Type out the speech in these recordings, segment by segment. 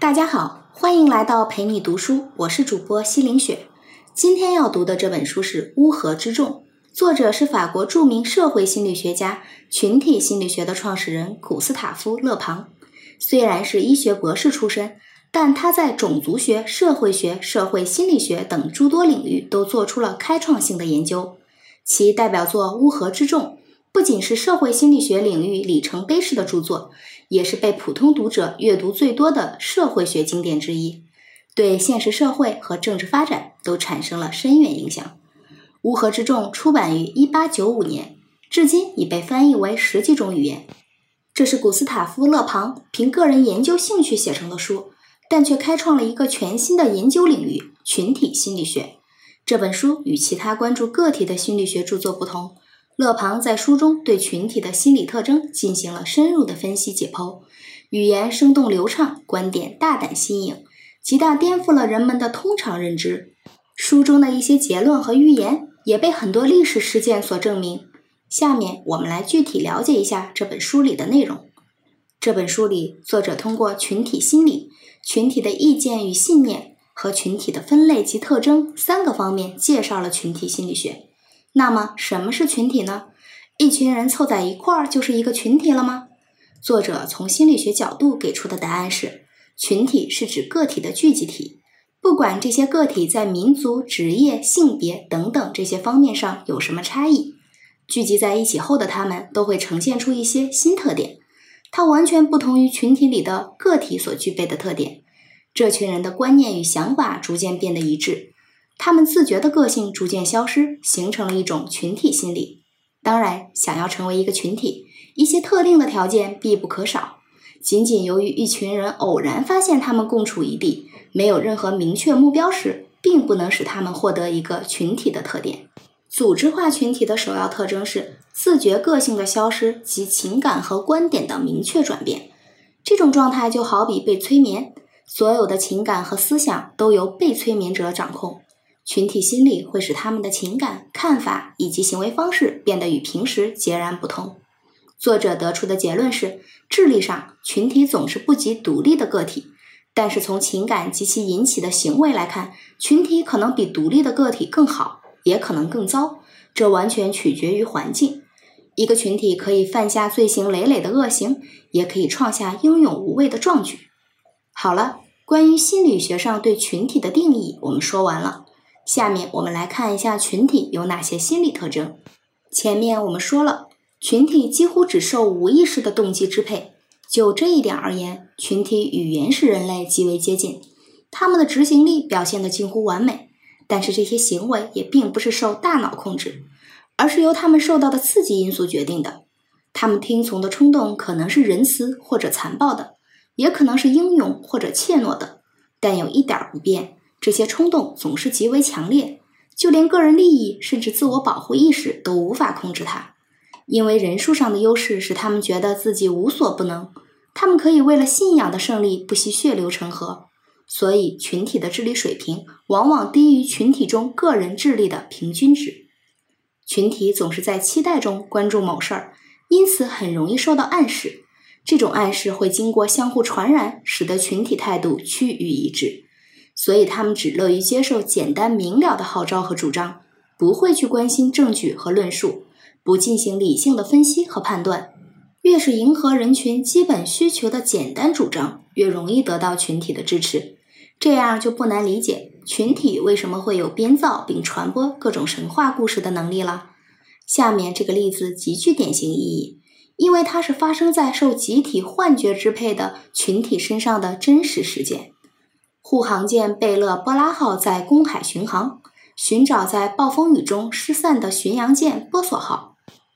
大家好，欢迎来到陪你读书，我是主播西林雪。今天要读的这本书是《乌合之众》，作者是法国著名社会心理学家、群体心理学的创始人古斯塔夫·勒庞。虽然是医学博士出身，但他在种族学、社会学、社会心理学等诸多领域都做出了开创性的研究。其代表作《乌合之众》。不仅是社会心理学领域里程碑式的著作，也是被普通读者阅读最多的社会学经典之一，对现实社会和政治发展都产生了深远影响。《乌合之众》出版于1895年，至今已被翻译为十几种语言。这是古斯塔夫·勒庞凭个人研究兴趣写成的书，但却开创了一个全新的研究领域——群体心理学。这本书与其他关注个体的心理学著作不同。勒庞在书中对群体的心理特征进行了深入的分析解剖，语言生动流畅，观点大胆新颖，极大颠覆了人们的通常认知。书中的一些结论和预言也被很多历史事件所证明。下面我们来具体了解一下这本书里的内容。这本书里，作者通过群体心理、群体的意见与信念和群体的分类及特征三个方面介绍了群体心理学。那么，什么是群体呢？一群人凑在一块儿就是一个群体了吗？作者从心理学角度给出的答案是：群体是指个体的聚集体，不管这些个体在民族、职业、性别等等这些方面上有什么差异，聚集在一起后的他们都会呈现出一些新特点，它完全不同于群体里的个体所具备的特点。这群人的观念与想法逐渐变得一致。他们自觉的个性逐渐消失，形成了一种群体心理。当然，想要成为一个群体，一些特定的条件必不可少。仅仅由于一群人偶然发现他们共处一地，没有任何明确目标时，并不能使他们获得一个群体的特点。组织化群体的首要特征是自觉个性的消失及情感和观点的明确转变。这种状态就好比被催眠，所有的情感和思想都由被催眠者掌控。群体心理会使他们的情感、看法以及行为方式变得与平时截然不同。作者得出的结论是：智力上，群体总是不及独立的个体；但是从情感及其引起的行为来看，群体可能比独立的个体更好，也可能更糟。这完全取决于环境。一个群体可以犯下罪行累累的恶行，也可以创下英勇无畏的壮举。好了，关于心理学上对群体的定义，我们说完了。下面我们来看一下群体有哪些心理特征。前面我们说了，群体几乎只受无意识的动机支配。就这一点而言，群体与原始人类极为接近，他们的执行力表现得近乎完美。但是这些行为也并不是受大脑控制，而是由他们受到的刺激因素决定的。他们听从的冲动可能是仁慈或者残暴的，也可能是英勇或者怯懦的，但有一点不变。这些冲动总是极为强烈，就连个人利益甚至自我保护意识都无法控制它。因为人数上的优势使他们觉得自己无所不能，他们可以为了信仰的胜利不惜血流成河。所以，群体的智力水平往往低于群体中个人智力的平均值。群体总是在期待中关注某事儿，因此很容易受到暗示。这种暗示会经过相互传染，使得群体态度趋于一致。所以，他们只乐于接受简单明了的号召和主张，不会去关心证据和论述，不进行理性的分析和判断。越是迎合人群基本需求的简单主张，越容易得到群体的支持。这样就不难理解群体为什么会有编造并传播各种神话故事的能力了。下面这个例子极具典型意义，因为它是发生在受集体幻觉支配的群体身上的真实事件。护航舰贝勒波拉号在公海巡航，寻找在暴风雨中失散的巡洋舰波索号。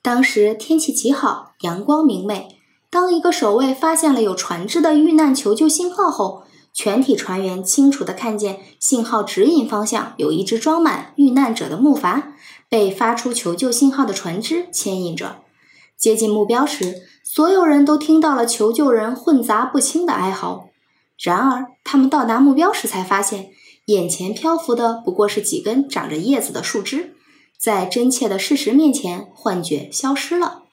当时天气极好，阳光明媚。当一个守卫发现了有船只的遇难求救信号后，全体船员清楚地看见信号指引方向有一只装满遇难者的木筏，被发出求救信号的船只牵引着。接近目标时，所有人都听到了求救人混杂不清的哀嚎。然而，他们到达目标时才发现，眼前漂浮的不过是几根长着叶子的树枝。在真切的事实面前，幻觉消失了。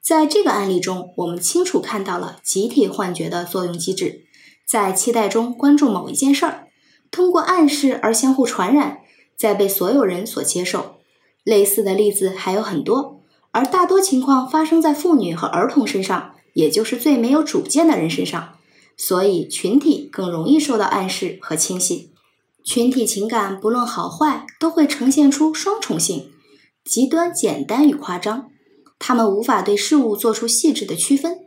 在这个案例中，我们清楚看到了集体幻觉的作用机制。在期待中关注某一件事儿，通过暗示而相互传染，再被所有人所接受。类似的例子还有很多，而大多情况发生在妇女和儿童身上，也就是最没有主见的人身上。所以，群体更容易受到暗示和侵袭。群体情感不论好坏，都会呈现出双重性：极端简单与夸张。他们无法对事物做出细致的区分，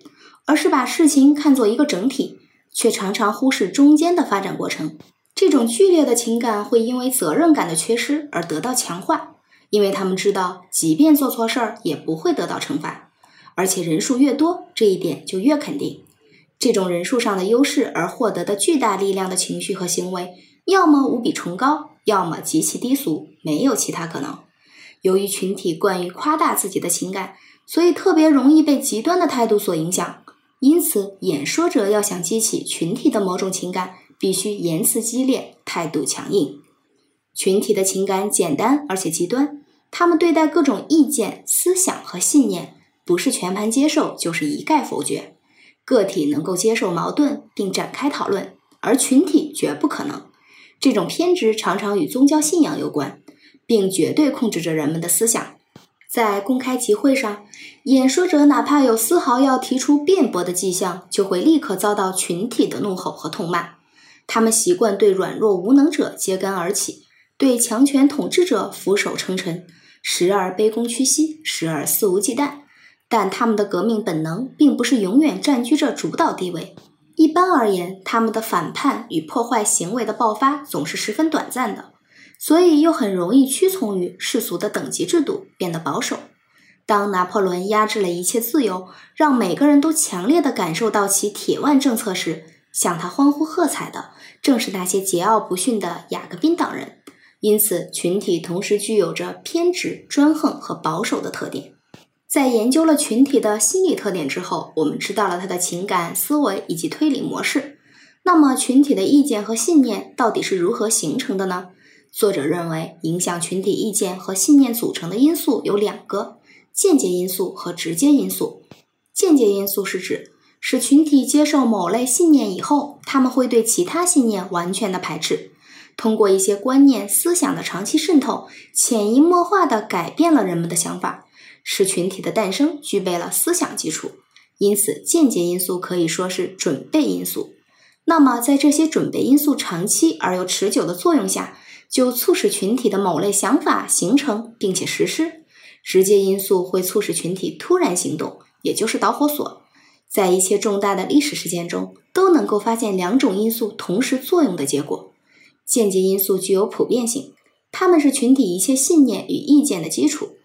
而是把事情看作一个整体，却常常忽视中间的发展过程。这种剧烈的情感会因为责任感的缺失而得到强化，因为他们知道，即便做错事儿也不会得到惩罚，而且人数越多，这一点就越肯定。这种人数上的优势而获得的巨大力量的情绪和行为，要么无比崇高，要么极其低俗，没有其他可能。由于群体惯于夸大自己的情感，所以特别容易被极端的态度所影响。因此，演说者要想激起群体的某种情感，必须言辞激烈，态度强硬。群体的情感简单而且极端，他们对待各种意见、思想和信念，不是全盘接受，就是一概否决。个体能够接受矛盾并展开讨论，而群体绝不可能。这种偏执常常与宗教信仰有关，并绝对控制着人们的思想。在公开集会上，演说者哪怕有丝毫要提出辩驳的迹象，就会立刻遭到群体的怒吼和痛骂。他们习惯对软弱无能者揭竿而起，对强权统治者俯首称臣，时而卑躬屈膝，时而肆无忌惮。但他们的革命本能并不是永远占据着主导地位。一般而言，他们的反叛与破坏行为的爆发总是十分短暂的，所以又很容易屈从于世俗的等级制度，变得保守。当拿破仑压制了一切自由，让每个人都强烈地感受到其铁腕政策时，向他欢呼喝彩的正是那些桀骜不驯的雅各宾党人。因此，群体同时具有着偏执、专横和保守的特点。在研究了群体的心理特点之后，我们知道了他的情感、思维以及推理模式。那么，群体的意见和信念到底是如何形成的呢？作者认为，影响群体意见和信念组成的因素有两个：间接因素和直接因素。间接因素是指使群体接受某类信念以后，他们会对其他信念完全的排斥，通过一些观念、思想的长期渗透，潜移默化地改变了人们的想法。使群体的诞生具备了思想基础，因此间接因素可以说是准备因素。那么，在这些准备因素长期而又持久的作用下，就促使群体的某类想法形成并且实施。直接因素会促使群体突然行动，也就是导火索。在一切重大的历史事件中，都能够发现两种因素同时作用的结果。间接因素具有普遍性，它们是群体一切信念与意见的基础。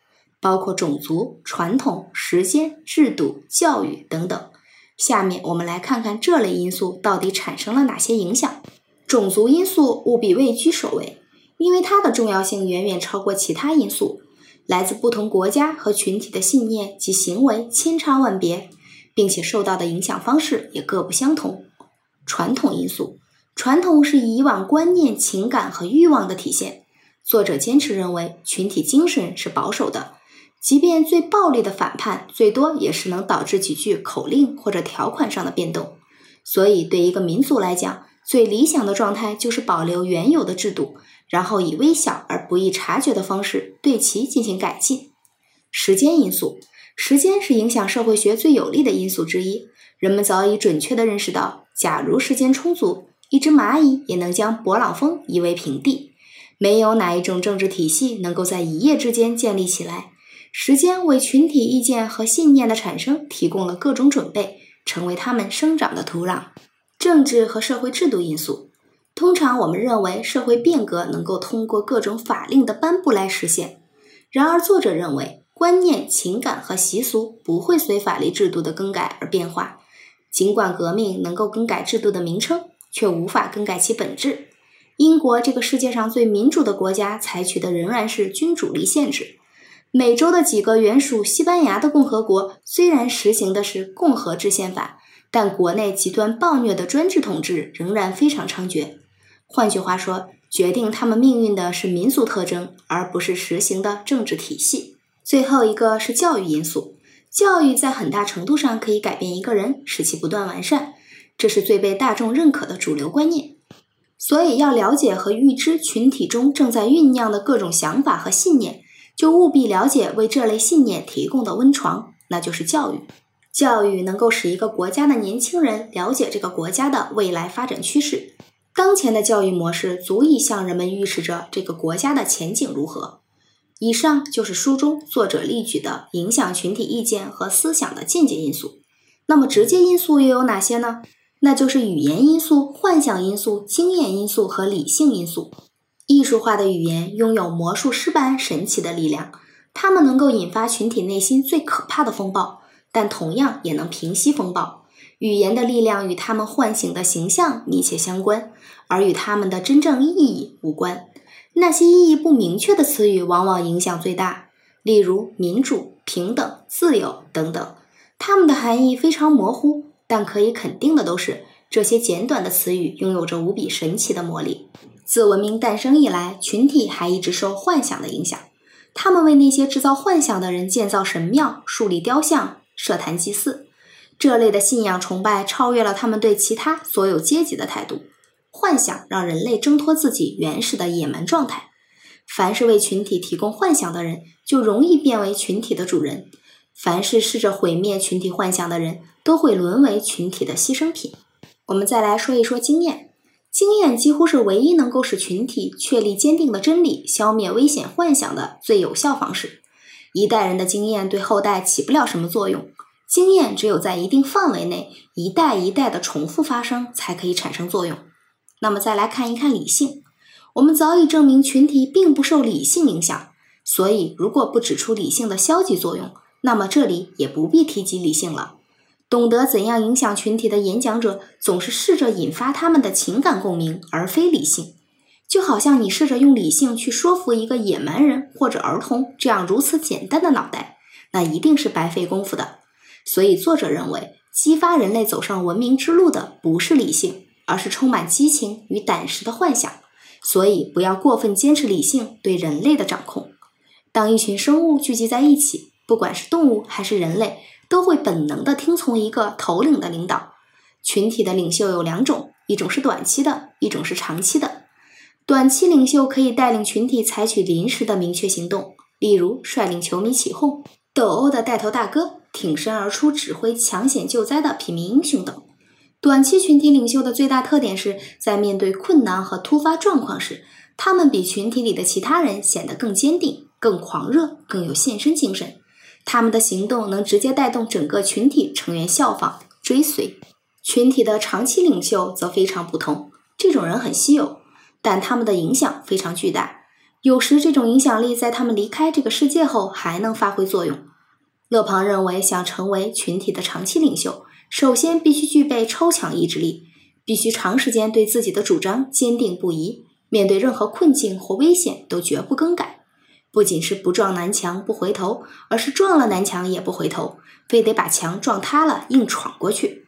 包括种族、传统、时间、制度、教育等等。下面我们来看看这类因素到底产生了哪些影响。种族因素务必位居首位，因为它的重要性远远超过其他因素。来自不同国家和群体的信念及行为千差万别，并且受到的影响方式也各不相同。传统因素，传统是以往观念、情感和欲望的体现。作者坚持认为，群体精神是保守的。即便最暴力的反叛，最多也是能导致几句口令或者条款上的变动。所以，对一个民族来讲，最理想的状态就是保留原有的制度，然后以微小而不易察觉的方式对其进行改进。时间因素，时间是影响社会学最有力的因素之一。人们早已准确地认识到，假如时间充足，一只蚂蚁也能将勃朗峰夷为平地。没有哪一种政治体系能够在一夜之间建立起来。时间为群体意见和信念的产生提供了各种准备，成为他们生长的土壤。政治和社会制度因素，通常我们认为社会变革能够通过各种法令的颁布来实现。然而，作者认为观念、情感和习俗不会随法律制度的更改而变化。尽管革命能够更改制度的名称，却无法更改其本质。英国这个世界上最民主的国家，采取的仍然是君主立宪制。美洲的几个原属西班牙的共和国虽然实行的是共和制宪法，但国内极端暴虐的专制统治仍然非常猖獗。换句话说，决定他们命运的是民族特征，而不是实行的政治体系。最后一个是教育因素，教育在很大程度上可以改变一个人，使其不断完善。这是最被大众认可的主流观念。所以，要了解和预知群体中正在酝酿的各种想法和信念，就务必了解为这类信念提供的温床，那就是教育。教育能够使一个国家的年轻人了解这个国家的未来发展趋势。当前的教育模式足以向人们预示着这个国家的前景如何。以上就是书中作者例举的影响群体意见和思想的间接因素。那么，直接因素又有哪些呢？那就是语言因素、幻想因素、经验因素和理性因素。艺术化的语言拥有魔术师般神奇的力量，它们能够引发群体内心最可怕的风暴，但同样也能平息风暴。语言的力量与他们唤醒的形象密切相关，而与他们的真正意义无关。那些意义不明确的词语往往影响最大，例如民主、平等、自由等等，它们的含义非常模糊。但可以肯定的都是，这些简短的词语拥有着无比神奇的魔力。自文明诞生以来，群体还一直受幻想的影响。他们为那些制造幻想的人建造神庙、树立雕像、设坛祭祀。这类的信仰崇拜超越了他们对其他所有阶级的态度。幻想让人类挣脱自己原始的野蛮状态。凡是为群体提供幻想的人，就容易变为群体的主人。凡是试着毁灭群体幻想的人，都会沦为群体的牺牲品。我们再来说一说经验，经验几乎是唯一能够使群体确立坚定的真理、消灭危险幻想的最有效方式。一代人的经验对后代起不了什么作用，经验只有在一定范围内，一代一代的重复发生，才可以产生作用。那么再来看一看理性，我们早已证明群体并不受理性影响，所以如果不指出理性的消极作用，那么这里也不必提及理性了。懂得怎样影响群体的演讲者，总是试着引发他们的情感共鸣，而非理性。就好像你试着用理性去说服一个野蛮人或者儿童这样如此简单的脑袋，那一定是白费功夫的。所以，作者认为，激发人类走上文明之路的不是理性，而是充满激情与胆识的幻想。所以，不要过分坚持理性对人类的掌控。当一群生物聚集在一起。不管是动物还是人类，都会本能的听从一个头领的领导。群体的领袖有两种，一种是短期的，一种是长期的。短期领袖可以带领群体采取临时的明确行动，例如率领球迷起哄、斗殴的带头大哥、挺身而出指挥抢险救灾的平民英雄等。短期群体领袖的最大特点是在面对困难和突发状况时，他们比群体里的其他人显得更坚定、更狂热、更有献身精神。他们的行动能直接带动整个群体成员效仿追随。群体的长期领袖则非常不同，这种人很稀有，但他们的影响非常巨大。有时这种影响力在他们离开这个世界后还能发挥作用。勒庞认为，想成为群体的长期领袖，首先必须具备超强意志力，必须长时间对自己的主张坚定不移，面对任何困境或危险都绝不更改。不仅是不撞南墙不回头，而是撞了南墙也不回头，非得把墙撞塌了硬闯过去。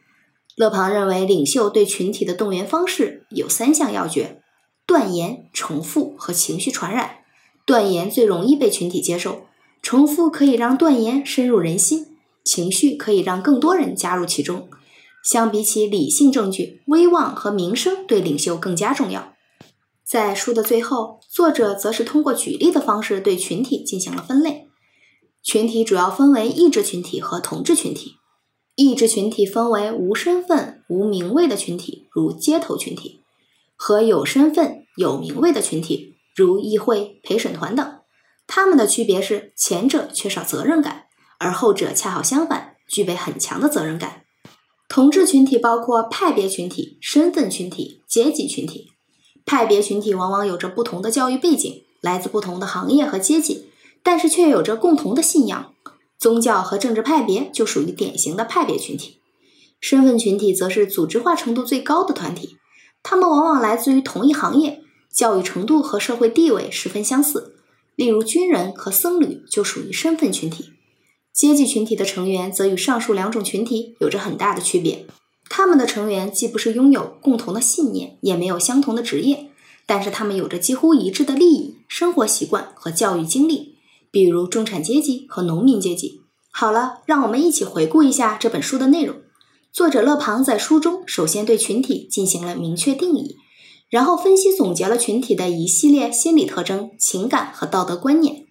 勒庞认为，领袖对群体的动员方式有三项要诀：断言、重复和情绪传染。断言最容易被群体接受，重复可以让断言深入人心，情绪可以让更多人加入其中。相比起理性证据，威望和名声对领袖更加重要。在书的最后，作者则是通过举例的方式对群体进行了分类。群体主要分为意志群体和同志群体。意志群体分为无身份、无名位的群体，如街头群体；和有身份、有名位的群体，如议会、陪审团等。他们的区别是，前者缺少责任感，而后者恰好相反，具备很强的责任感。同志群体包括派别群体、身份群体、阶级群体。派别群体往往有着不同的教育背景，来自不同的行业和阶级，但是却有着共同的信仰。宗教和政治派别就属于典型的派别群体。身份群体则是组织化程度最高的团体，他们往往来自于同一行业，教育程度和社会地位十分相似。例如，军人和僧侣就属于身份群体。阶级群体的成员则与上述两种群体有着很大的区别。他们的成员既不是拥有共同的信念，也没有相同的职业，但是他们有着几乎一致的利益、生活习惯和教育经历，比如中产阶级和农民阶级。好了，让我们一起回顾一下这本书的内容。作者勒庞在书中首先对群体进行了明确定义，然后分析总结了群体的一系列心理特征、情感和道德观念。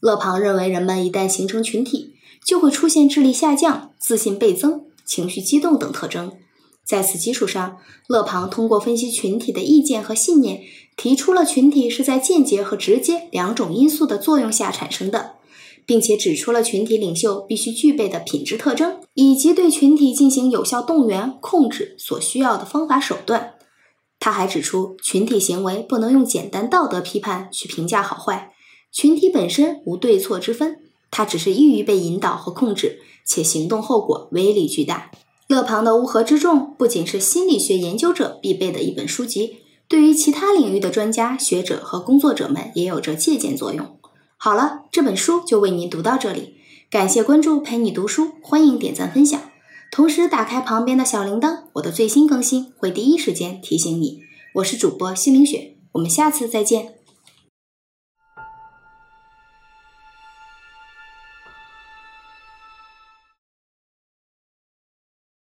勒庞认为，人们一旦形成群体，就会出现智力下降、自信倍增、情绪激动等特征。在此基础上，勒庞通过分析群体的意见和信念，提出了群体是在间接和直接两种因素的作用下产生的，并且指出了群体领袖必须具备的品质特征，以及对群体进行有效动员控制所需要的方法手段。他还指出，群体行为不能用简单道德批判去评价好坏，群体本身无对错之分，它只是易于被引导和控制，且行动后果威力巨大。勒庞的《乌合之众》不仅是心理学研究者必备的一本书籍，对于其他领域的专家学者和工作者们也有着借鉴作用。好了，这本书就为您读到这里，感谢关注陪你读书，欢迎点赞分享，同时打开旁边的小铃铛，我的最新更新会第一时间提醒你。我是主播心灵雪，我们下次再见。